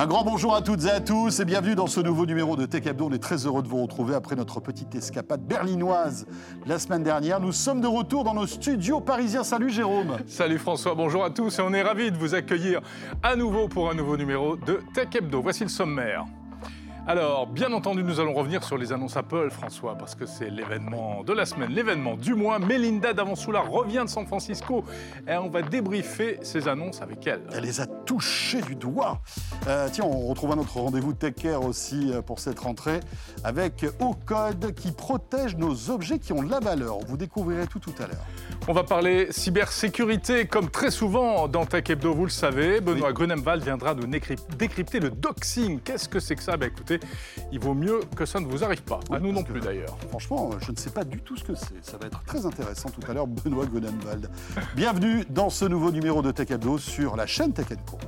Un grand bonjour à toutes et à tous et bienvenue dans ce nouveau numéro de Tech Hebdo. On est très heureux de vous retrouver après notre petite escapade berlinoise la semaine dernière. Nous sommes de retour dans nos studios parisiens. Salut Jérôme. Salut François, bonjour à tous et on est ravis de vous accueillir à nouveau pour un nouveau numéro de Tech Hebdo. Voici le sommaire. Alors, bien entendu, nous allons revenir sur les annonces Apple, François, parce que c'est l'événement de la semaine, l'événement du mois. Melinda Davansoula revient de San Francisco et on va débriefer ces annonces avec elle. Elle les a touchées du doigt. Euh, tiens, on retrouve notre rendez-vous Tech Care aussi euh, pour cette rentrée avec Ocode qui protège nos objets qui ont de la valeur. Vous découvrirez tout tout à l'heure. On va parler cybersécurité, comme très souvent dans Tech Hebdo, vous le savez. Benoît oui. viendra nous décrypter le doxing. Qu'est-ce que c'est que ça? Ben, écoutez, il vaut mieux que ça ne vous arrive pas. à nous non plus d'ailleurs. Franchement, je ne sais pas du tout ce que c'est. Ça va être très intéressant tout à l'heure, Benoît Gonenwald. Bienvenue dans ce nouveau numéro de Tech sur la chaîne Tech Co.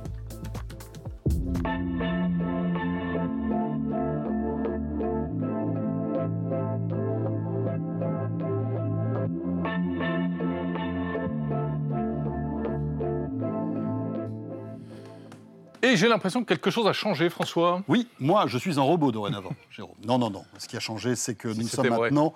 j'ai l'impression que quelque chose a changé, François. Oui, moi, je suis un robot dorénavant, Jérôme. Non, non, non. Ce qui a changé, c'est que nous sommes maintenant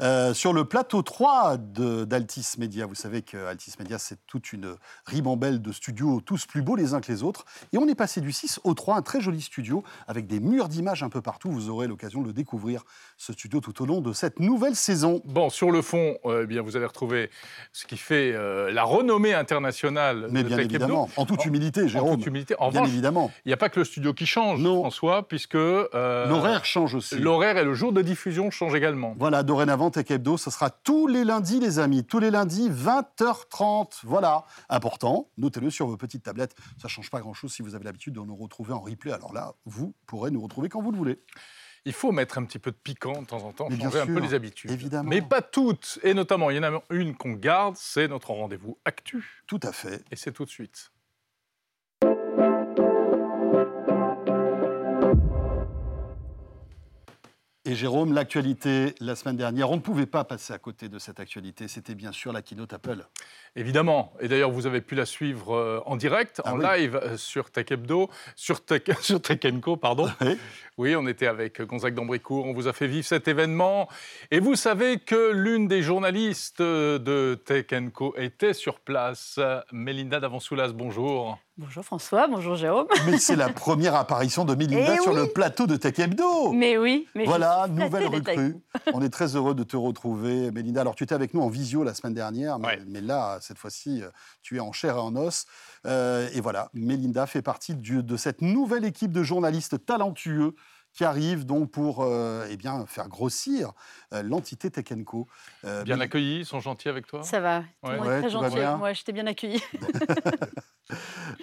euh, sur le plateau 3 d'Altis Media, vous savez que Altis Media, c'est toute une ribambelle de studios, tous plus beaux les uns que les autres. Et on est passé du 6 au 3, un très joli studio avec des murs d'images un peu partout. Vous aurez l'occasion de le découvrir, ce studio, tout au long de cette nouvelle saison. Bon, sur le fond, euh, eh bien, vous allez retrouver ce qui fait euh, la renommée internationale Mais bien évidemment, en toute humilité, Jérôme. En toute humilité. En bien évidemment. Il n'y a pas que le studio qui change, non. François, puisque... l'horaire change aussi. L'horaire et le jour de diffusion changent également. Voilà, dorénavant, Tech Hebdo, ce sera tous les lundis, les amis. Tous les lundis, 20h30. Voilà. Important, notez-le sur vos petites tablettes. Ça ne change pas grand-chose si vous avez l'habitude de nous retrouver en replay. Alors là, vous pourrez nous retrouver quand vous le voulez. Il faut mettre un petit peu de piquant de temps en temps, changer un peu les habitudes. Évidemment. Mais pas toutes. Et notamment, il y en a une qu'on garde, c'est notre rendez-vous actu. Tout à fait. Et c'est tout de suite. Et Jérôme, l'actualité la semaine dernière, on ne pouvait pas passer à côté de cette actualité. C'était bien sûr la keynote Apple. Évidemment. Et d'ailleurs, vous avez pu la suivre euh, en direct, ah en live euh, sur Tech Hebdo, sur Tech, sur Co, pardon. Oui. on était avec Gonzague d'Ambricourt. On vous a fait vivre cet événement. Et vous savez que l'une des journalistes de Tech Co était sur place. Mélinda Davansoulas, bonjour. Bonjour François, bonjour Jérôme. Mais c'est la première apparition de Melinda eh sur le plateau de Tech Hebdo. Mais oui. Mais voilà, nouvelle recrue. On est très heureux de te retrouver, Melinda. Alors tu étais avec nous en visio la semaine dernière, mais, là, cette fois-ci, tu es en chair et en os. Euh, et voilà, Melinda fait partie de cette nouvelle équipe de journalistes talentueux qui arrive donc pour euh, eh bien, faire grossir euh, l'entité Tekenco. Euh, bien accueillis, ils sont gentils avec toi Ça va, est très gentil avec moi, j'étais bien accueilli.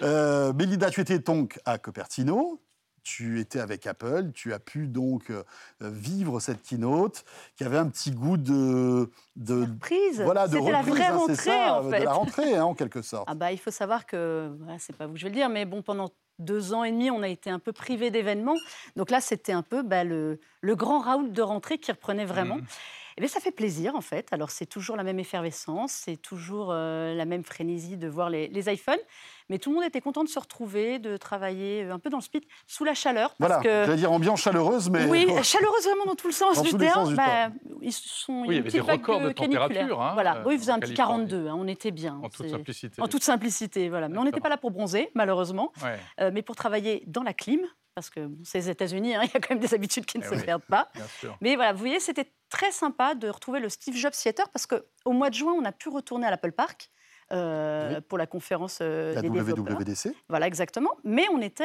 Belinda, tu étais donc à Cupertino, tu étais avec Apple, tu as pu donc vivre cette keynote qui avait un petit goût de, de surprise. Voilà, de la vraie hein, rentrée en fait. De la rentrée hein, en quelque sorte. Ah bah il faut savoir que c'est pas vous que je vais le dire, mais bon pendant deux ans et demi, on a été un peu privé d'événements. Donc là, c'était un peu bah, le, grand Raoul de rentrée qui reprenait vraiment. Mmh. Et eh bien, ça fait plaisir, en fait. Alors, c'est toujours la même effervescence, c'est toujours euh, la même frénésie de voir les, les iPhones. Mais tout le monde était content de se retrouver, de travailler euh, un peu dans le speed, sous la chaleur. Parce voilà, que... j'allais dire ambiance chaleureuse, mais... Oui, chaleureuse vraiment dans tout le sens du terme. Bah, ils sont oui, il y avait des records de température. Hein, voilà, oui, il faisait un petit 42, hein, on était bien. En toute simplicité. En toute simplicité, voilà. Mais on n'était pas là pour bronzer, malheureusement, euh, mais pour travailler dans la clim, parce que c'est les États-Unis, hein, il y a quand même des habitudes qui ne eh se perdent pas. Mais voilà, vous voyez, c'était très sympa de retrouver le Steve Jobs Theater parce qu'au mois de juin, on a pu retourner à l'Apple Park. Euh, pour la conférence euh, la des WWDC. Voilà, exactement. Mais on était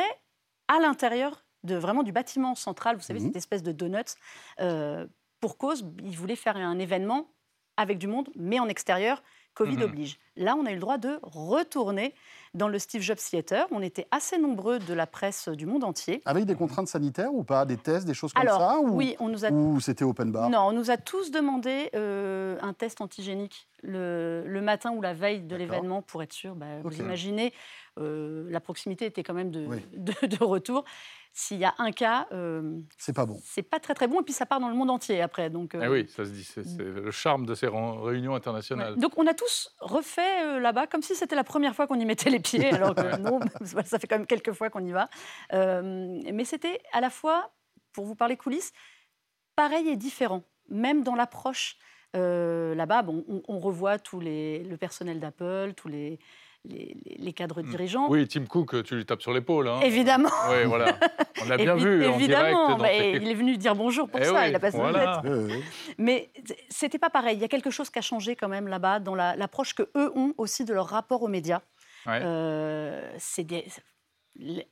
à l'intérieur de vraiment du bâtiment central, vous savez, mhm. cette espèce de donuts. Euh, pour cause, ils voulaient faire un événement avec du monde, mais en extérieur, Covid mhm. oblige. Là, on a eu le droit de retourner dans le Steve Jobs Theater. On était assez nombreux de la presse du monde entier. Avec des contraintes sanitaires ou pas Des tests, des choses comme ça ou, Oui, on nous a... Ou c'était open bar? Non, on nous a tous demandé euh, un test antigénique le, matin ou la veille de l'événement pour être sûr. Bah, vous imaginez, la proximité était quand même de, de retour s'il y a un cas, euh, c'est pas bon. C'est pas très très bon et puis ça part dans le monde entier après. Donc euh, eh oui, ça se dit, c'est le charme de ces réunions internationales. Donc on a tous refait euh, là-bas comme si c'était la première fois qu'on y mettait les pieds, alors que non, ça fait quand même quelques fois qu'on y va. mais c'était à la fois, pour vous parler coulisses, pareil et différent, même dans l'approche. là-bas, bon, on, revoit tout les, le personnel d'Apple, tous les les, cadres hmm. dirigeants. Oui, Tim Cook, tu lui tapes sur l'épaule. Hein. Évidemment. Oui, voilà. On l'a bien vu. Évidemment. il est venu dire bonjour pour eh ça. il a passé voilà. Mais c'était pas pareil. Il y a quelque chose qui a changé quand même là-bas dans l'approche que eux ont aussi de leur rapport aux médias. Euh, c'est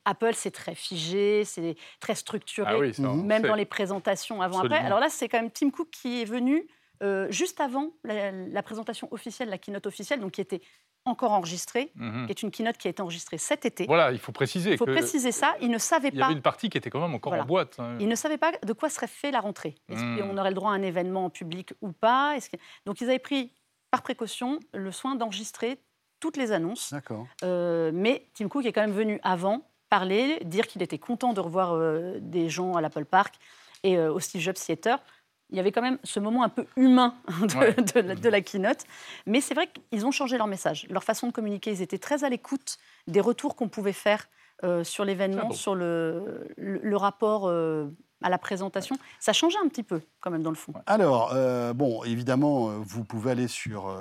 Apple, c'est très figé, c'est très structuré, ah même dans les présentations avant-après. Alors là, c'est quand même Tim Cook qui est venu euh, juste avant la, la, présentation officielle, la keynote officielle, donc qui était encore enregistrée, mhm. qui est une keynote qui a été enregistrée cet été. Voilà, il faut préciser. Il faut préciser ça. Il ne savait pas. Il y avait une partie qui était quand même encore en boîte. Hein. Il ne savait pas de quoi serait fait la rentrée. Est-ce mhm. qu'on aurait le droit à un événement public ou pas? Donc ils avaient pris par précaution le soin d'enregistrer toutes les annonces. D'accord. Euh, mais Tim Cook est quand même venu avant parler, dire qu'il était content de revoir euh, des gens à l'Apple Park et euh, au Steve Jobs Theater il y avait quand même ce moment un peu humain de, la, keynote. Mais c'est vrai qu'ils ont changé leur message, leur façon de communiquer. Ils étaient très à l'écoute des retours qu'on pouvait faire euh, sur l'événement, sur le, le, rapport euh, à la présentation. Ça changeait un petit peu quand même dans le fond. Alors, euh, bon, évidemment, vous pouvez aller sur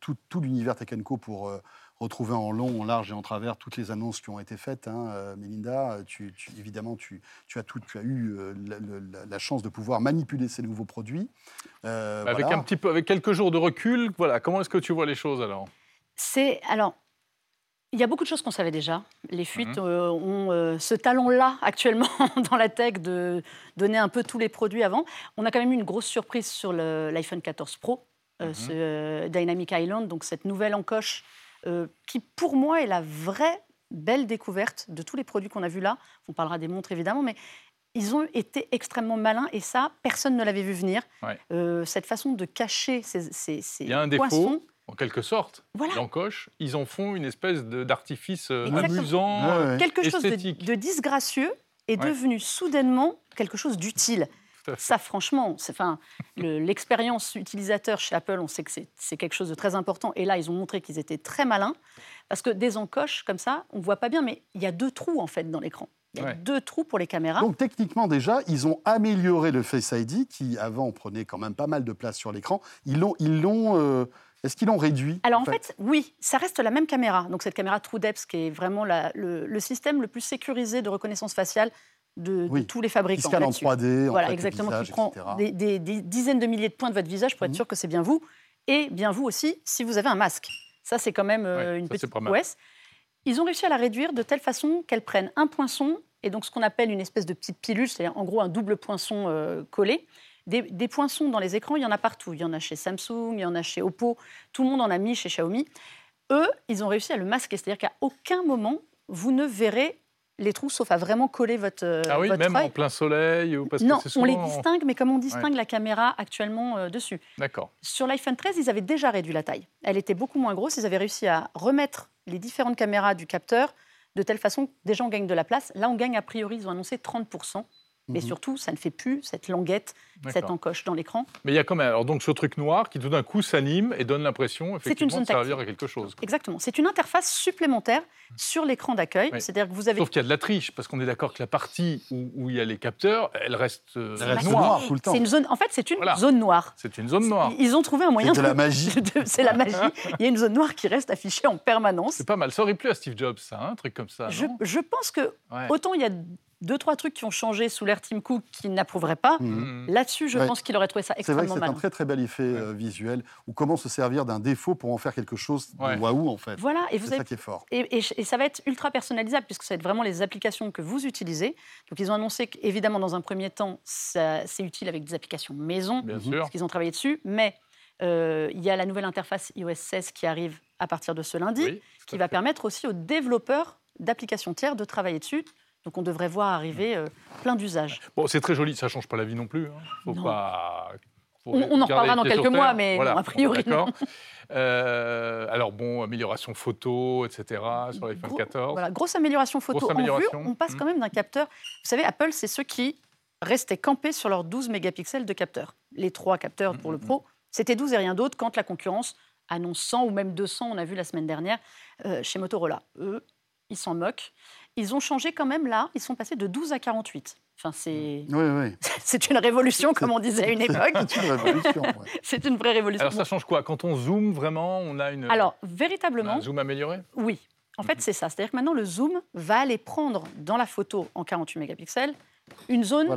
tout, tout l'univers Tech pour retrouver en long, en large et en travers toutes les annonces qui ont été faites. Hein, euh, Melinda, tu, évidemment, tu, as tout, tu as eu euh, la, chance de pouvoir manipuler ces nouveaux produits. Euh, avec un petit peu, avec quelques jours de recul, voilà. Comment est-ce que tu vois les choses alors? C'est alors. Il y a beaucoup de choses qu'on savait déjà. Les fuites mhm. ont ce talent-là actuellement dans la tech de donner un peu tous les produits avant. On a quand même eu une grosse surprise sur l'iPhone 14 Pro, mhm. ce Dynamic Island, donc cette nouvelle encoche euh, qui pour moi est la vraie belle découverte de tous les produits qu'on a vus là. On parlera des montres évidemment, mais ils ont été extrêmement malins et ça, personne ne l'avait vu venir. Euh, cette façon de cacher ces, ces, Il y a un défaut. En quelque sorte, voilà. l'encoche, ils en font une espèce d'artifice euh, amusant, quelque chose de, disgracieux est devenu soudainement quelque chose d'utile. Ça, franchement, enfin, l'expérience utilisateur chez Apple, on sait que c'est quelque chose de très important. Et là, ils ont montré qu'ils étaient très malins. Parce que des encoches comme ça, on ne voit pas bien, mais il y a deux trous en fait dans l'écran. Il y a deux trous pour les caméras. Donc techniquement déjà, ils ont amélioré le Face ID qui avant prenait quand même pas mal de place sur l'écran. Ils l'ont, ils l'ont. Euh, est-ce qu'ils l'ont réduit Alors en fait, oui, ça reste la même caméra. Donc cette caméra TrueDepth qui est vraiment le, système le plus sécurisé de reconnaissance faciale de, tous les fabricants. Qui en 3D, voilà, exactement, qui prend des, dizaines de milliers de points de votre visage pour être mhm. sûr que c'est bien vous, et bien vous aussi si vous avez un masque. Ça, c'est quand même euh, une petite prouesse. Ils ont réussi à la réduire de telle façon qu'elle prenne un poinçon, et donc ce qu'on appelle une espèce de petite pilule, c'est-à-dire en gros un double poinçon euh, collé. Des, des, poinçons dans les écrans, il y en a partout. Il y en a chez Samsung, il y en a chez Oppo, tout le monde en a mis chez Xiaomi. Eux, ils ont réussi à le masquer, c'est-à-dire qu'à aucun moment, vous ne verrez les trous, sauf à vraiment coller votre. Euh, ah oui, même en plein soleil ou parce Non, on les distingue, mais comme on distingue la caméra actuellement euh, dessus. D'accord. Sur l'iPhone 13, ils avaient déjà réduit la taille. Elle était beaucoup moins grosse. Ils avaient réussi à remettre les différentes caméras du capteur de telle façon que des gens gagnent de la place. Là, on gagne a priori, ils ont annoncé 30 mais mhm. surtout, ça ne fait plus cette languette, cette encoche dans l'écran. Mais il y a quand même alors donc ce truc noir qui tout d'un coup s'anime et donne l'impression effectivement de servir à quelque chose. Exactement. C'est une interface supplémentaire sur l'écran d'accueil. C'est-à-dire que vous avez. Sauf qu'il y a de la triche parce qu'on est d'accord que la partie où, il y a les capteurs, elle reste, euh, noire. tout le temps. Une zone. En fait, c'est une zone noire. C'est une zone noire. Ils ont trouvé un moyen. C'est de, la magie. c'est la magie. il y a une zone noire qui reste affichée en permanence. C'est pas mal. Ça aurait plu à Steve Jobs, ça, hein, un truc comme ça. Je, je pense que autant il y a deux, trois trucs qui ont changé sous l'ère Tim Cook qu'il n'approuverait pas. Mhm. Là-dessus, je pense qu'il aurait trouvé ça extrêmement C'est vrai que c'est un très très bel effet euh, visuel, ou comment se servir d'un défaut pour en faire quelque chose de waouh en fait. Voilà, et vous c'est ça qui est fort. Et, ça va être ultra personnalisable, puisque ça va être vraiment les applications que vous utilisez. Donc ils ont annoncé qu'évidemment, dans un premier temps, c'est utile avec des applications maison, Bien sûr. parce qu'ils ont travaillé dessus, mais euh, il y a la nouvelle interface iOS 16 qui arrive à partir de ce lundi, qui va permettre aussi aux développeurs d'applications tiers de travailler dessus donc on devrait voir arriver euh, plein d'usages. Bon, c'est très joli, ça ne change pas la vie non plus. Hein. Faut Pas... on, en reparlera dans quelques mois, mais a priori. alors bon, amélioration photo, etc. sur l'iPhone 14. Voilà, grosse amélioration photo en vue. On passe quand mmh. même d'un capteur. Vous savez, Apple, c'est ceux qui restaient campés sur leurs 12 mégapixels de capteur. Les trois capteurs pour le mmh, mmh, Pro, c'était 12 et rien d'autre quand la concurrence annonce 100 ou même 200, on a vu la semaine dernière, chez Motorola. Eux, ils s'en moquent. Ils ont changé quand même là, ils sont passés de 12 à 48. Enfin, c'est oui, oui. c'est une révolution, comme on disait à une époque. c'est une révolution. c'est une vraie révolution. Alors, ça change quoi? Quand on zoome vraiment, on a une. Alors, véritablement. Un zoom amélioré? Oui. En fait, mhm. c'est ça. C'est-à-dire que maintenant, le zoom va aller prendre dans la photo en 48 mégapixels une zone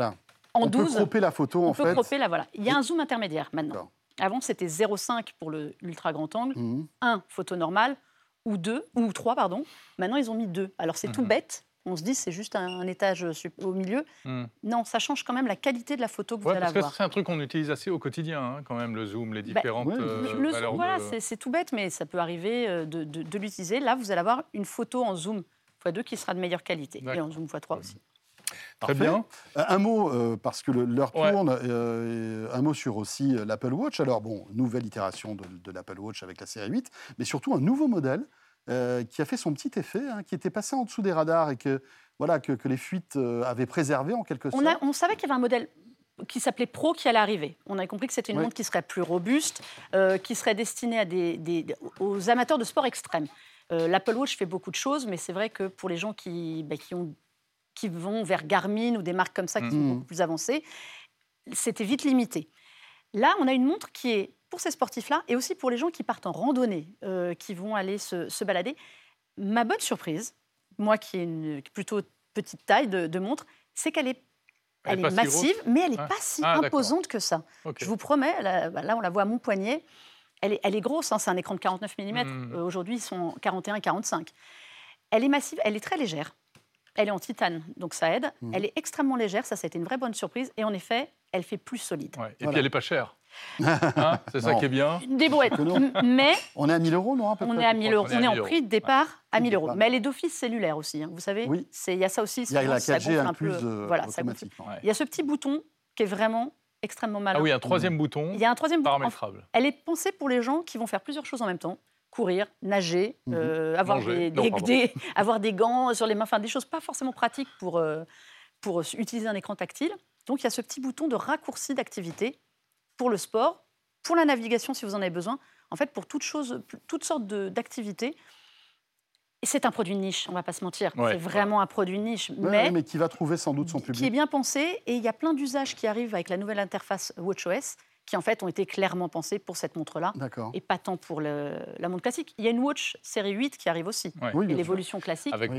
en 12. On peut cropper la photo, on en peut Cropper la, voilà. Il y a un zoom intermédiaire maintenant. Avant, c'était 0,5 pour l'ultra grand angle, 1 mhm. photo normale, ou 2, ou 3, pardon. Maintenant, ils ont mis 2. Alors, c'est tout mhm. bête, on se dit c'est juste un, étage au milieu. Hmm. Non, ça change quand même la qualité de la photo que vous allez parce avoir. C'est un truc qu'on utilise assez au quotidien, hein, quand même, le zoom, les bah, différentes euh, le zoom, voilà, c'est tout bête, mais ça peut arriver euh, de, l'utiliser. Là, vous allez avoir une photo en zoom x2 qui sera de meilleure qualité, et en zoom x3 aussi. Très bien. Euh, un mot, parce que l'heure tourne, un mot sur aussi l'Apple Watch. Alors, bon, nouvelle itération de, de l'Apple Watch avec la série 8, mais surtout un nouveau modèle euh, qui a fait son petit effet, hein, qui était passé en dessous des radars et que, voilà, que, les fuites euh, avaient préservé en quelque sorte. On, savait qu'il y avait un modèle qui s'appelait Pro qui allait arriver. On avait compris que c'était une montre qui serait plus robuste, euh, qui serait destinée à des, aux amateurs de sport extrême. L'Apple Watch fait beaucoup de choses, mais c'est vrai que pour les gens qui, bah, qui, ont, qui vont vers Garmin ou des marques comme ça qui sont mmh. beaucoup plus avancées, c'était vite limité. Là, on a une montre qui est pour ces sportifs-là et aussi pour les gens qui partent en randonnée, euh, qui vont aller se, balader. Ma bonne surprise, moi qui ai une plutôt petite taille de, montre, c'est qu'elle est, elle, est, massive, mais elle n'est pas si ah, imposante que ça. Je vous promets, bah, là, on la voit à mon poignet, elle est, elle est grosse, hein, c'est un écran de 49 mm. Mmh. Aujourd'hui, ils sont 41 et 45. Elle est massive, elle est très légère. Elle est en titane, donc ça aide. Mmh. Elle est extrêmement légère, ça c'était une vraie bonne surprise. Et en effet, elle fait plus solide. Et puis elle n'est pas chère. Hein, c'est ça qui est bien. Des brouettes. Mais on est à 1000 euros, non On est à 1000 euros. On est, en prix de départ à 1000 euros. Mais elle est d'office cellulaire aussi. Hein, vous savez, oui. il y a ça aussi. Il y a la 4G un peu. Euh, voilà, Il y a ce petit bouton qui est vraiment extrêmement malin. Ah oui, un troisième bouton. Il y a un troisième bouton. Elle est pensée pour les gens qui vont faire plusieurs choses en même temps courir, nager, mhm. euh, avoir, des, avoir des gants sur les mains, enfin des choses pas forcément pratiques pour, euh, pour utiliser un écran tactile. Donc il y a ce petit bouton de raccourci d'activité pour le sport, pour la navigation si vous en avez besoin, en fait pour toutes, choses, toutes sortes d'activités. Et c'est un produit de niche, on ne va pas se mentir. c'est vraiment un produit de niche. mais, mais qui va trouver sans doute son public. Qui est bien pensé. Et il y a plein d'usages qui arrivent avec la nouvelle interface WatchOS qui en fait ont été clairement pensés pour cette montre-là et pas tant pour le, la montre classique. Il y a une Watch série 8 qui arrive aussi, et l'évolution classique. Avec,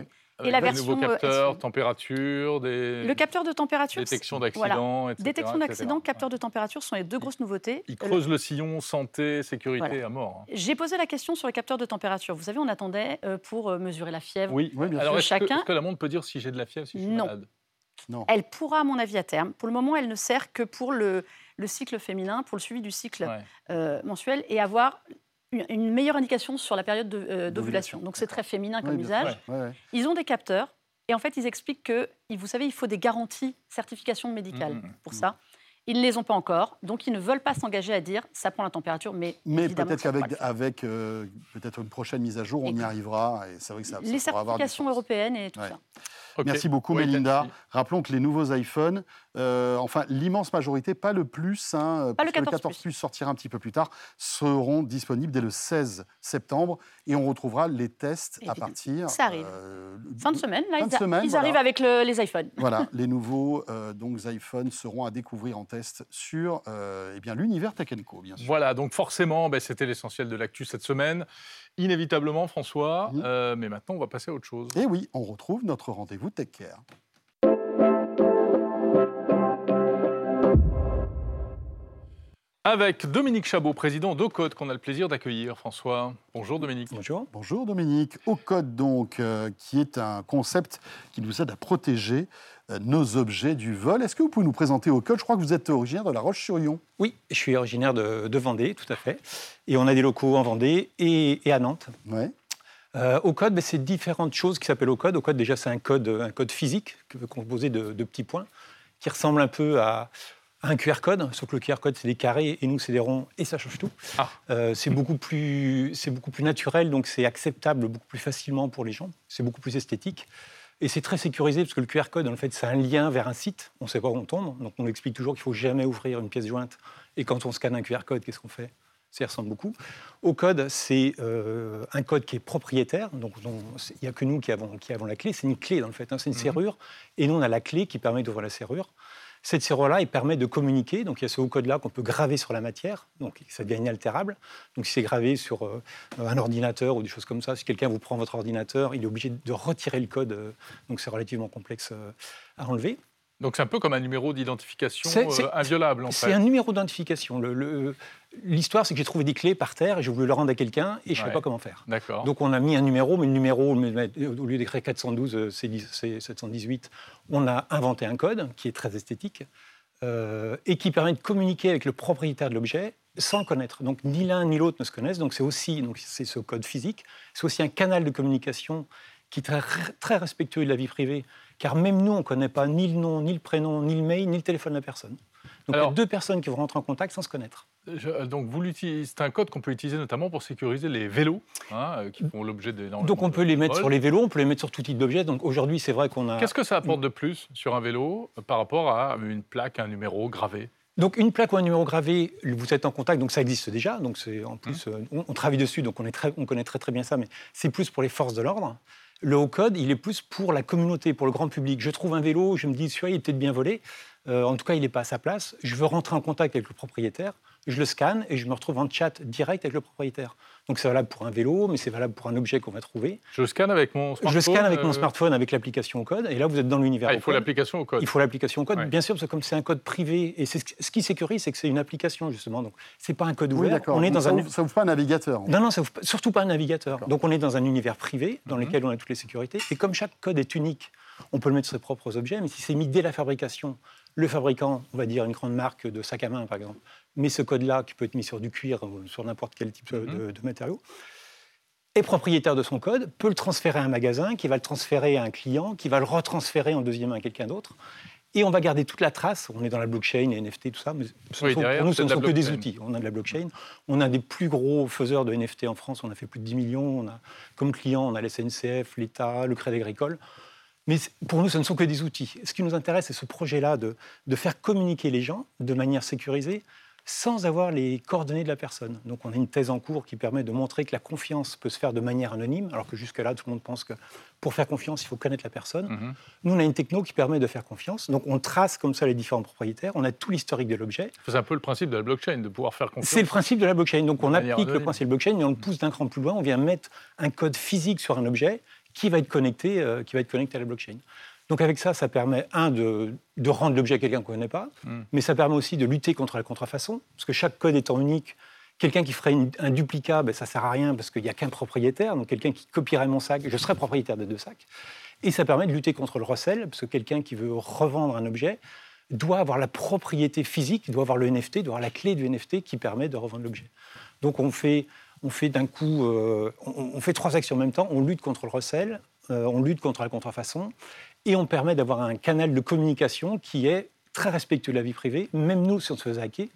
et la version nouveau capteur, euh, température, des... Le capteur de température. Détection d'accident, etc. Détection d'accident, capteur de température sont les deux grosses nouveautés. Il creuse le sillon santé, sécurité à mort. Hein. J'ai posé la question sur le capteur de température. Vous savez, on attendait euh, pour euh, mesurer la fièvre oui, oui bien Alors, est-ce chacun. Que, que la montre peut dire si j'ai de la fièvre, si je suis non. malade? Non. Elle pourra, à mon avis, à terme. Pour le moment, elle ne sert que pour le, le cycle féminin, pour le suivi du cycle mensuel et avoir une meilleure indication sur la période d'ovulation. Donc c'est très féminin comme usage. Ils ont des capteurs et en fait, ils expliquent que, vous savez, il faut des garanties, certification médicale mmh, mmh, pour mmh. ça. Ils ne les ont pas encore, donc ils ne veulent pas s'engager à dire ça prend la température, mais mais peut-être qu'avec avec, euh, peut-être une prochaine mise à jour, on y arrivera. Et c'est vrai que ça, les certifications européennes et tout ça. Merci beaucoup, Melinda. Rappelons que les nouveaux iPhones, euh, enfin l'immense majorité, pas le plus, hein, pas le 14, le 14 plus. sortira un petit peu plus tard, seront disponibles dès le 16 septembre et on retrouvera les tests à partir. Ça arrive. Euh, fin de semaine, là, ils, arrivent avec les iPhones. Voilà, les nouveaux euh, donc, iPhones seront à découvrir en test sur eh bien l'univers Tech Co, bien sûr. Voilà, donc forcément, ben, c'était l'essentiel de l'actu cette semaine inévitablement, François. Mmh. Euh, mais maintenant, on va passer à autre chose. Et eh oui, on retrouve notre rendez-vous Tech Care. Avec Dominique Chabot, président d'Ocode, qu'on a le plaisir d'accueillir. François, bonjour Dominique. Bonjour. Bonjour Dominique. Ocode, donc, euh, qui est un concept qui nous aide à protéger euh, nos objets du vol. Est-ce que vous pouvez nous présenter Ocode? Je crois que vous êtes originaire de La Roche-sur-Yon. Oui, je suis originaire de, Vendée, tout à fait. Et on a des locaux en Vendée et, à Nantes. Ouais. Euh, au code, ben, c'est différentes choses qui s'appellent au code. Au code, déjà, c'est un code, un code physique composé de, de, petits points qui ressemble un peu à, un QR code, sauf que le QR code c'est des carrés et nous c'est des ronds et ça change tout. Ah. Euh, c'est beaucoup plus c'est beaucoup plus naturel donc c'est acceptable beaucoup plus facilement pour les gens. C'est beaucoup plus esthétique et c'est très sécurisé parce que le QR code en fait c'est un lien vers un site. On ne sait pas où on tombe donc on explique toujours qu'il faut jamais ouvrir une pièce jointe et quand on scanne un QR code qu'est-ce qu'on fait? Ça ressemble beaucoup. Au code, c'est euh, un code qui est propriétaire, donc il n'y a que nous qui avons, qui avons la clé. C'est une clé, dans le fait, hein, c'est une mhm. serrure, et nous, on a la clé qui permet d'ouvrir la serrure. Cette serrure-là, elle permet de communiquer. Donc, il y a ce haut code-là qu'on peut graver sur la matière. Donc, ça devient inaltérable. Donc, si c'est gravé sur euh, un ordinateur ou des choses comme ça, si quelqu'un vous prend votre ordinateur, il est obligé de retirer le code. Euh, donc, c'est relativement complexe euh, à enlever. Donc, c'est un peu comme un numéro d'identification inviolable, en fait. C'est un numéro d'identification. Le, L'histoire, c'est que j'ai trouvé des clés par terre, j'ai voulu le rendre à quelqu'un et je ne savais pas comment faire. D'accord. Donc on a mis un numéro, mais le numéro, au lieu d'écrire 412, c'est 718, on a inventé un code qui est très esthétique euh, et qui permet de communiquer avec le propriétaire de l'objet sans le connaître. Donc ni l'un ni l'autre ne se connaissent, donc c'est aussi donc c'est ce code physique, c'est aussi un canal de communication qui est très, très respectueux de la vie privée, car même nous, on ne connaît pas ni le nom, ni le prénom, ni le mail, ni le téléphone de la personne. Donc il y a deux personnes qui vont rentrer en contact sans se connaître. donc vous c'est un code qu'on peut utiliser notamment pour sécuriser les vélos, hein, euh, qui font l'objet des. Donc on peut les mettre sur les vélos, on peut les mettre sur tout type d'objet. Donc aujourd'hui, c'est vrai qu'on a. Qu'est-ce que ça apporte de plus sur un vélo euh, par rapport à une plaque, un numéro gravé? Donc une plaque ou un numéro gravé, vous êtes en contact, donc ça existe déjà. Donc c'est en plus, mmh. euh, on, travaille dessus, donc on, est très, on connaît très très bien ça, mais c'est plus pour les forces de l'ordre. Le haut code, il est plus pour la communauté, pour le grand public. Je trouve un vélo, je me dis, celui-là, il est peut-être bien volé. Euh, en tout cas, il n'est pas à sa place. Je veux rentrer en contact avec le propriétaire. Je le scanne et je me retrouve en chat direct avec le propriétaire. Donc c'est valable pour un vélo, mais c'est valable pour un objet qu'on va trouver. Je le scanne avec mon smartphone Je le scanne avec mon euh, smartphone, avec l'application au code, et là vous êtes dans l'univers. Ah, il faut l'application au code. Il faut l'application au code, bien sûr, parce que comme c'est un code privé, et ce qui sécurise, c'est que c'est une application justement. Donc c'est pas un code ouvert. on est dans ça un. Ouvre, ouvre pas un navigateur. Non, non, ça ouvre surtout pas un navigateur. Donc on est dans un univers privé dans mhm. lequel on a toutes les sécurités. Et comme chaque code est unique, on peut le mettre sur ses propres objets, mais si c'est mis dès la fabrication le fabricant, on va dire une grande marque de sac à main par exemple, met ce code-là qui peut être mis sur du cuir sur n'importe quel type de, mhm. matériau, est propriétaire de son code, peut le transférer à un magasin, qui va le transférer à un client, qui va le retransférer en deuxième main à quelqu'un d'autre. Et on va garder toute la trace. On est dans la blockchain, et NFT, tout ça. Mais oui, pour nous, ce ne sont que des outils. On a de la blockchain. On a des plus gros faiseurs de NFT en France. On a fait plus de 10 millions. On a, comme client, on a la SNCF, l'État, le Crédit Agricole. Mais pour nous, ce ne sont que des outils. Ce qui nous intéresse, c'est ce projet-là de, de, faire communiquer les gens de manière sécurisée sans avoir les coordonnées de la personne. Donc on a une thèse en cours qui permet de montrer que la confiance peut se faire de manière anonyme, alors que jusque-là, tout le monde pense que pour faire confiance, il faut connaître la personne. Mhm. Nous, on a une techno qui permet de faire confiance. Donc on trace comme ça les différents propriétaires, on a tout l'historique de l'objet. C'est un peu le principe de la blockchain, de pouvoir faire confiance. C'est le principe de la blockchain. Donc on applique le principe de la blockchain, mais on le pousse d'un cran plus loin. On vient mettre un code physique sur un objet qui va être connecté, euh, qui va être connecté à la blockchain. Donc avec ça, ça permet, un, de, rendre l'objet à quelqu'un qu'on ne connaît pas, hmm. mais ça permet aussi de lutter contre la contrefaçon, parce que chaque code étant unique, quelqu'un qui ferait un duplicat, ben, ça ne sert à rien parce qu'il n'y a qu'un propriétaire, donc quelqu'un qui copierait mon sac, je serais propriétaire des deux sacs. Et ça permet de lutter contre le recel, parce que quelqu'un qui veut revendre un objet doit avoir la propriété physique, doit avoir le NFT, doit avoir la clé du NFT qui permet de revendre l'objet. Donc on fait, euh, on, fait trois actions en même temps, on lutte contre le recel, euh, on lutte contre la contrefaçon, et on permet d'avoir un canal de communication qui est très respectueux de la vie privée. Même nous, si on se faisait hacker,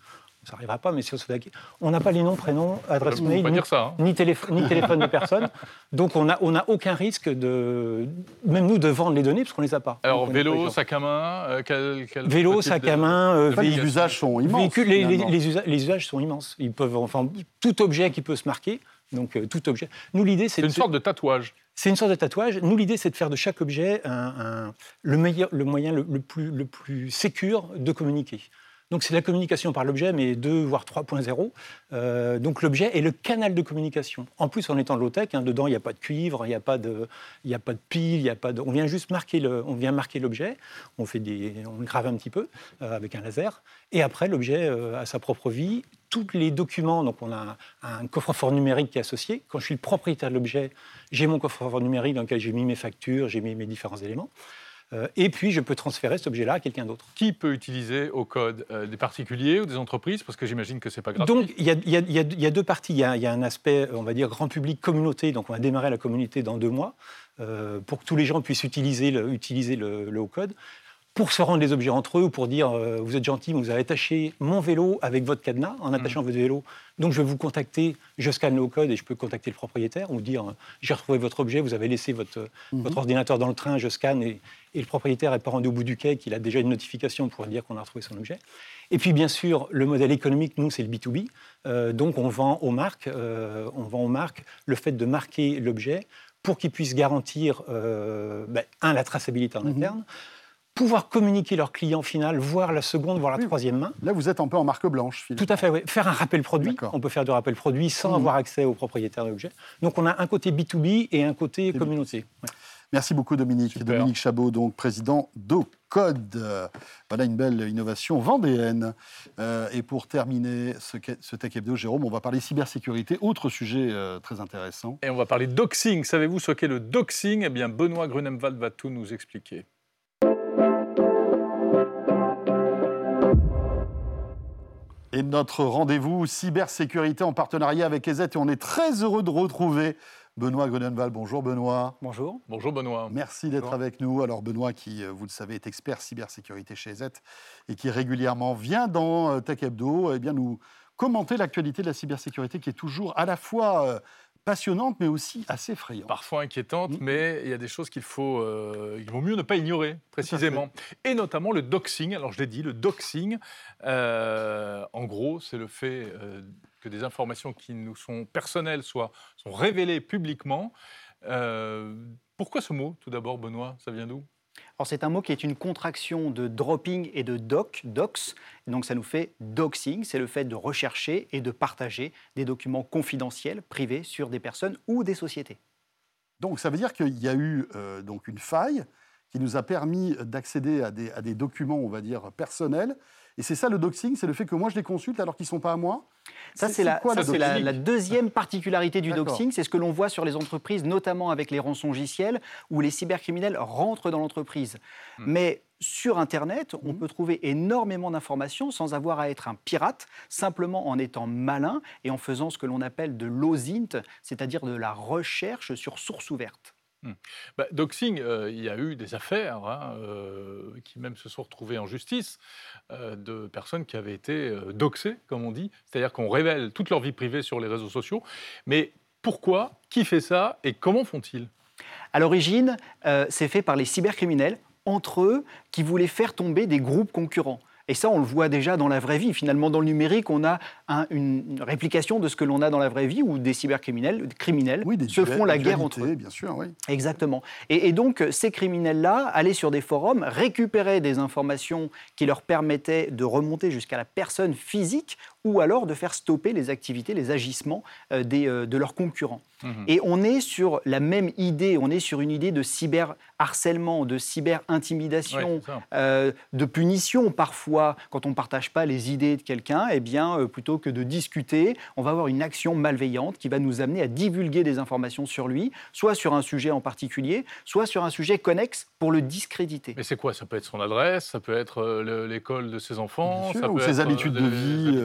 ça n'arrivera pas, mais si on se hacker, on n'a pas les noms, prénoms, adresse mail, ni, hein. ni, téléphone de personne. Donc on n'a on a aucun risque, de, même nous, de vendre les données, parce qu'on ne les a pas. Alors vélo, sac à main, euh, quel, Vélo, sac à main, euh, les usages sont immenses. les, les, usages sont immenses. Ils peuvent, enfin, tout objet qui peut se marquer, donc euh, tout objet. Nous, l'idée, c'est... C'est une sorte de tatouage. C'est une sorte de tatouage. Nous, l'idée, c'est de faire de chaque objet un, le, meilleur, le moyen le, plus, le plus sécure de communiquer. Donc c'est la communication par l'objet, mais 2 voire 3.0. Euh, donc l'objet est le canal de communication. En plus, en étant low-tech, hein, dedans il n'y a pas de cuivre, il n'y a pas de, a pas de pile, a pas de, on vient juste marquer le, on vient marquer l'objet. On fait des, on grave un petit peu euh, avec un laser, et après l'objet euh, a sa propre vie. Tous les documents, donc on a un, coffre-fort numérique qui est associé. Quand je suis le propriétaire de l'objet, j'ai mon coffre-fort numérique dans lequel j'ai mis mes factures, j'ai mis mes différents éléments. Euh, et puis, je peux transférer cet objet-là à quelqu'un d'autre. Qui peut utiliser au code euh, Des particuliers ou des entreprises? Parce que j'imagine que ce n'est pas gratuit. Donc, il y, a deux parties. Il y, a un aspect, on va dire, grand public, communauté. Donc, on va démarrer la communauté dans deux mois euh, pour que tous les gens puissent utiliser le, utiliser le, haut code. Pour se rendre les objets entre eux ou pour dire euh, vous êtes gentil, vous avez attaché mon vélo avec votre cadenas en attachant mmh. votre vélo. Donc je vais vous contacter, je scanne le code et je peux contacter le propriétaire ou dire j'ai retrouvé votre objet, vous avez laissé votre, mmh. votre ordinateur dans le train, je scanne et, et le propriétaire n'est pas rendu au bout du quai, qu'il a déjà une notification pour dire qu'on a retrouvé son objet. Et puis bien sûr, le modèle économique, nous, c'est le B2B. Euh, donc on vend aux marques, euh, on vend aux marques le fait de marquer l'objet pour qu'ils puissent garantir, ben, un, la traçabilité en mmh. interne, pouvoir communiquer leur client final, voir la seconde, voir la troisième main. Là, vous êtes un peu en marque blanche. Tout à fait, oui. Faire un rappel produit. On peut faire du rappel produit sans mmh. avoir accès au propriétaire de l'objet. Donc, on a un côté B2B et un côté communauté. Merci beaucoup, Dominique. Dominique Chabot, donc président d'Ocode. Voilà une belle innovation vendéenne. Euh, et pour terminer ce, ce Tech Hebdo, Jérôme, on va parler cybersécurité, autre sujet euh, très intéressant. Et on va parler doxing. Savez-vous ce qu'est le doxing? Eh bien, Benoît Grunemwald va tout nous expliquer. Et notre rendez-vous cybersécurité en partenariat avec EZ. Et on est très heureux de retrouver Benoît Grunenwald. Bonjour Benoît. Bonjour. Bonjour Benoît. Merci d'être avec nous. Alors Benoît qui, euh, vous le savez, est expert cybersécurité chez EZ et qui régulièrement vient dans euh, Tech Hebdo eh bien, nous commenter l'actualité de la cybersécurité qui est toujours à la fois euh, passionnante, mais aussi assez effrayante. Parfois inquiétante, mm. mais il y a des choses qu'il faut, euh, il vaut mieux ne pas ignorer, précisément. Et notamment le doxing. Alors je l'ai dit, le doxing, euh, en gros, c'est le fait euh, que des informations qui nous sont personnelles soient sont révélées publiquement. pourquoi ce mot, tout d'abord, Benoît? Ça vient d'où? C'est un mot qui est une contraction de dropping et de doc, docs. Donc ça nous fait doxing, c'est le fait de rechercher et de partager des documents confidentiels, privés, sur des personnes ou des sociétés. Donc ça veut dire qu'il y a eu euh, donc une faille qui nous a permis d'accéder à des, à des documents, on va dire, personnels et c'est ça le doxing, c'est le fait que moi je les consulte alors qu'ils ne sont pas à moi Ça, c'est la, la, deuxième particularité du doxing. C'est ce que l'on voit sur les entreprises, notamment avec les rançongiciels, où les cybercriminels rentrent dans l'entreprise. Hmm. Mais sur Internet, on hmm. peut trouver énormément d'informations sans avoir à être un pirate, simplement en étant malin et en faisant ce que l'on appelle de l'OSINT, c'est-à-dire de la recherche sur source ouverte. Mmh. Bah, doxing, euh, il y a eu des affaires hein, euh, qui même se sont retrouvées en justice euh, de personnes qui avaient été doxées, comme on dit, c'est-à-dire qu'on révèle toute leur vie privée sur les réseaux sociaux. Mais pourquoi? Qui fait ça? Et comment font-ils? À l'origine, c'est fait par les cybercriminels entre eux qui voulaient faire tomber des groupes concurrents. Et ça, on le voit déjà dans la vraie vie. Finalement, dans le numérique, on a une réplication de ce que l'on a dans la vraie vie, où des cybercriminels criminels se font la guerre entre eux. Bien sûr, oui. Exactement. Et, et donc, ces criminels-là allaient sur des forums, récupéraient des informations qui leur permettaient de remonter jusqu'à la personne physique ou alors de faire stopper les activités, les agissements euh, des, euh, de leurs concurrents. Mhm. Et on est sur la même idée, on est sur une idée de cyber-harcèlement, de cyber-intimidation, euh, de punition parfois quand on ne partage pas les idées de quelqu'un, eh bien, plutôt que de discuter, on va avoir une action malveillante qui va nous amener à divulguer des informations sur lui, soit sur un sujet en particulier, soit sur un sujet connexe pour le discréditer. Mais c'est quoi? Ça peut être son adresse, ça peut être l'école de ses enfants, ça ou ses habitudes de vie.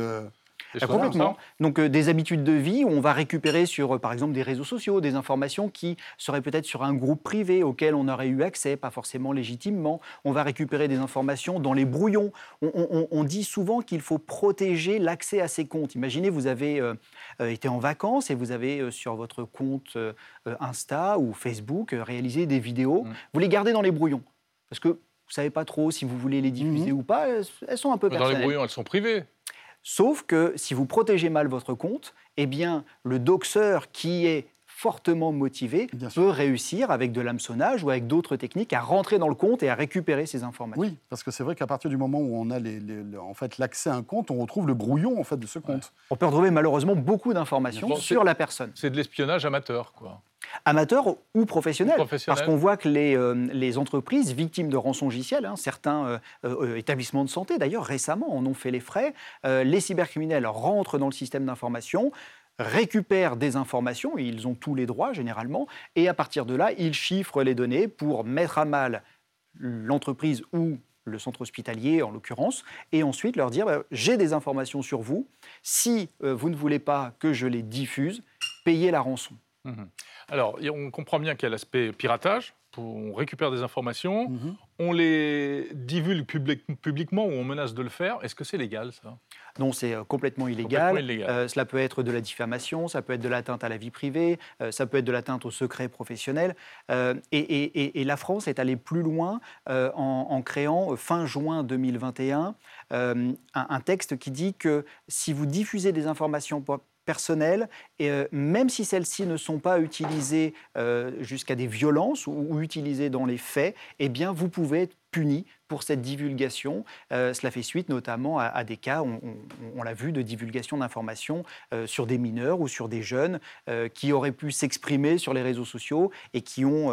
Ah, complètement. Donc euh, des habitudes de vie où on va récupérer sur, euh, par exemple, des réseaux sociaux, des informations qui seraient peut-être sur un groupe privé auquel on aurait eu accès, pas forcément légitimement. On va récupérer des informations dans les brouillons. On, dit souvent qu'il faut protéger l'accès à ces comptes. Imaginez, vous avez euh, été en vacances et vous avez sur votre compte Insta ou Facebook réalisé des vidéos. Mmh. Vous les gardez dans les brouillons parce que vous savez pas trop si vous voulez les diffuser mmh. ou pas. Elles sont un peu personnelles. Dans les brouillons, elles sont privées. Sauf que si vous protégez mal votre compte, eh bien, le doxeur qui est fortement motivé peut réussir avec de l'hameçonnage ou avec d'autres techniques à rentrer dans le compte et à récupérer ces informations. Oui, parce que c'est vrai qu'à partir du moment où on a les, en fait l'accès à un compte, on retrouve le brouillon en fait de ce compte. On peut retrouver malheureusement beaucoup d'informations sur la personne. C'est de l'espionnage amateur, quoi amateurs ou professionnels. Parce qu'on voit que les, euh, les, entreprises victimes de rançongiciels, hein, certains euh, euh, établissements de santé d'ailleurs récemment en ont fait les frais, les cybercriminels rentrent dans le système d'information récupèrent des informations, ils ont tous les droits généralement, et à partir de là, ils chiffrent les données pour mettre à mal l'entreprise ou le centre hospitalier en l'occurrence, et ensuite leur dire, bah, j'ai des informations sur vous, si vous ne voulez pas que je les diffuse, payez la rançon. Mhm. Alors, on comprend bien qu'il y a l'aspect piratage, on récupère des informations, mhm. on les divulgue publiquement ou on menace de le faire. Est-ce que c'est légal, ça? Non, c'est euh, complètement illégal. Euh, cela peut être de la diffamation, ça peut être de l'atteinte à la vie privée, euh, ça peut être de l'atteinte au secret professionnel. et, la France est allée plus loin en, créant, fin juin 2021, un, texte qui dit que si vous diffusez des informations personnelles, et, euh, même si celles-ci ne sont pas utilisées euh, jusqu'à des violences ou, utilisées dans les faits, eh bien, vous pouvez être puni pour cette divulgation. Euh, cela fait suite notamment à, des cas, on, l'a vu, de divulgation d'informations sur des mineurs ou sur des jeunes qui auraient pu s'exprimer sur les réseaux sociaux et qui ont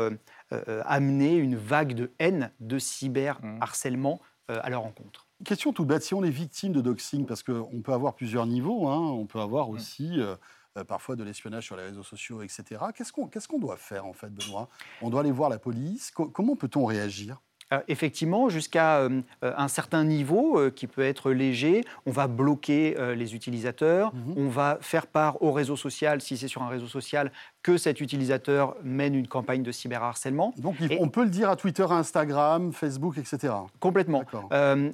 amené une vague de haine, de cyberharcèlement à leur encontre. Question toute bête, si on est victime de doxing, parce qu'on peut avoir plusieurs niveaux, hein, on peut avoir mm. aussi euh, euh, parfois de l'espionnage sur les réseaux sociaux, etc. Qu'est-ce qu'on doit faire en fait, Benoît? On doit aller voir la police? comment peut-on réagir? Effectivement, jusqu'à euh, un certain niveau euh, qui peut être léger, on va bloquer les utilisateurs, mhm. on va faire part au réseau social, si c'est sur un réseau social, que cet utilisateur mène une campagne de cyberharcèlement. Donc on peut le dire à Twitter, Instagram, Facebook, etc. Complètement.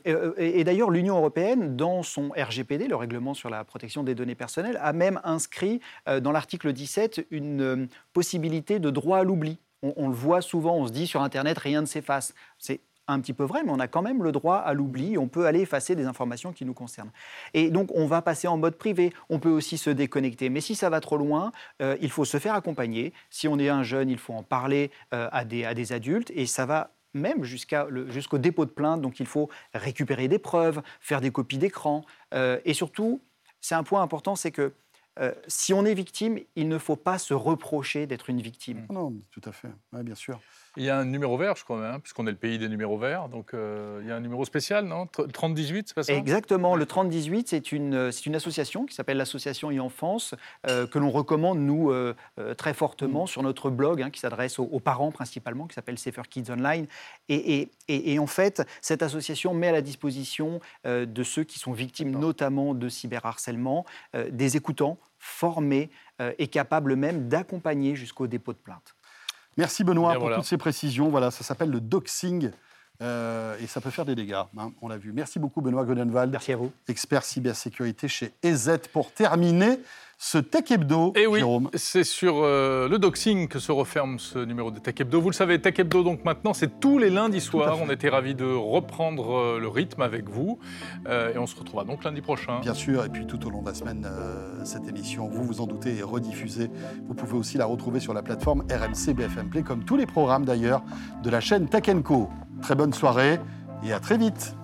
et, d'ailleurs, l'Union européenne, dans son RGPD, le règlement sur la protection des données personnelles, a même inscrit dans l'article 17 une possibilité de droit à l'oubli on, le voit souvent, on se dit sur Internet, rien ne s'efface. C'est un petit peu vrai, mais on a quand même le droit à l'oubli. On peut aller effacer des informations qui nous concernent. Et donc, on va passer en mode privé. On peut aussi se déconnecter. Mais si ça va trop loin, euh, il faut se faire accompagner. Si on est un jeune, il faut en parler euh, à, des, adultes. Et ça va même jusqu'au dépôt de plainte. Donc, il faut récupérer des preuves, faire des copies d'écran. Euh, et surtout, c'est un point important, c'est que euh, si on est victime, il ne faut pas se reprocher d'être une victime. Non, tout à fait, bien sûr. Il y a un numéro vert, je crois, hein, puisqu'on est le pays des numéros verts. Donc euh, il y a un numéro spécial, non? 3018, c'est pas ça? Exactement. Le 3018, c'est une, une association qui s'appelle l'association e-enfance, euh, que l'on recommande, nous, très fortement, sur notre blog, hein, qui s'adresse aux, parents principalement, qui s'appelle Safer Kids Online. Et, et, et, en fait, cette association met à la disposition de ceux qui sont victimes notamment de cyberharcèlement des écoutants formés euh, et capables même d'accompagner jusqu'au dépôt de plainte. Merci Benoît pour toutes ces précisions. Voilà, ça s'appelle le doxing. Euh, et ça peut faire des dégâts, hein, on l'a vu. Merci beaucoup Benoît Gonenwald. Merci à vous. Expert cybersécurité chez EZ. Pour terminer, ce Tech Hebdo, Et eh oui, c'est sur euh, le doxing que se referme ce numéro de Tech Hebdo. Vous le savez, Tech Hebdo, donc maintenant, c'est tous les lundis soirs. On était ravis de reprendre euh, le rythme avec vous. Euh, et on se retrouvera donc lundi prochain. Bien sûr, et puis tout au long de la semaine, cette émission, vous vous en doutez, est rediffusée. Vous pouvez aussi la retrouver sur la plateforme RMC BFM Play, comme tous les programmes d'ailleurs de la chaîne Tech Co. Très bonne soirée et à très vite.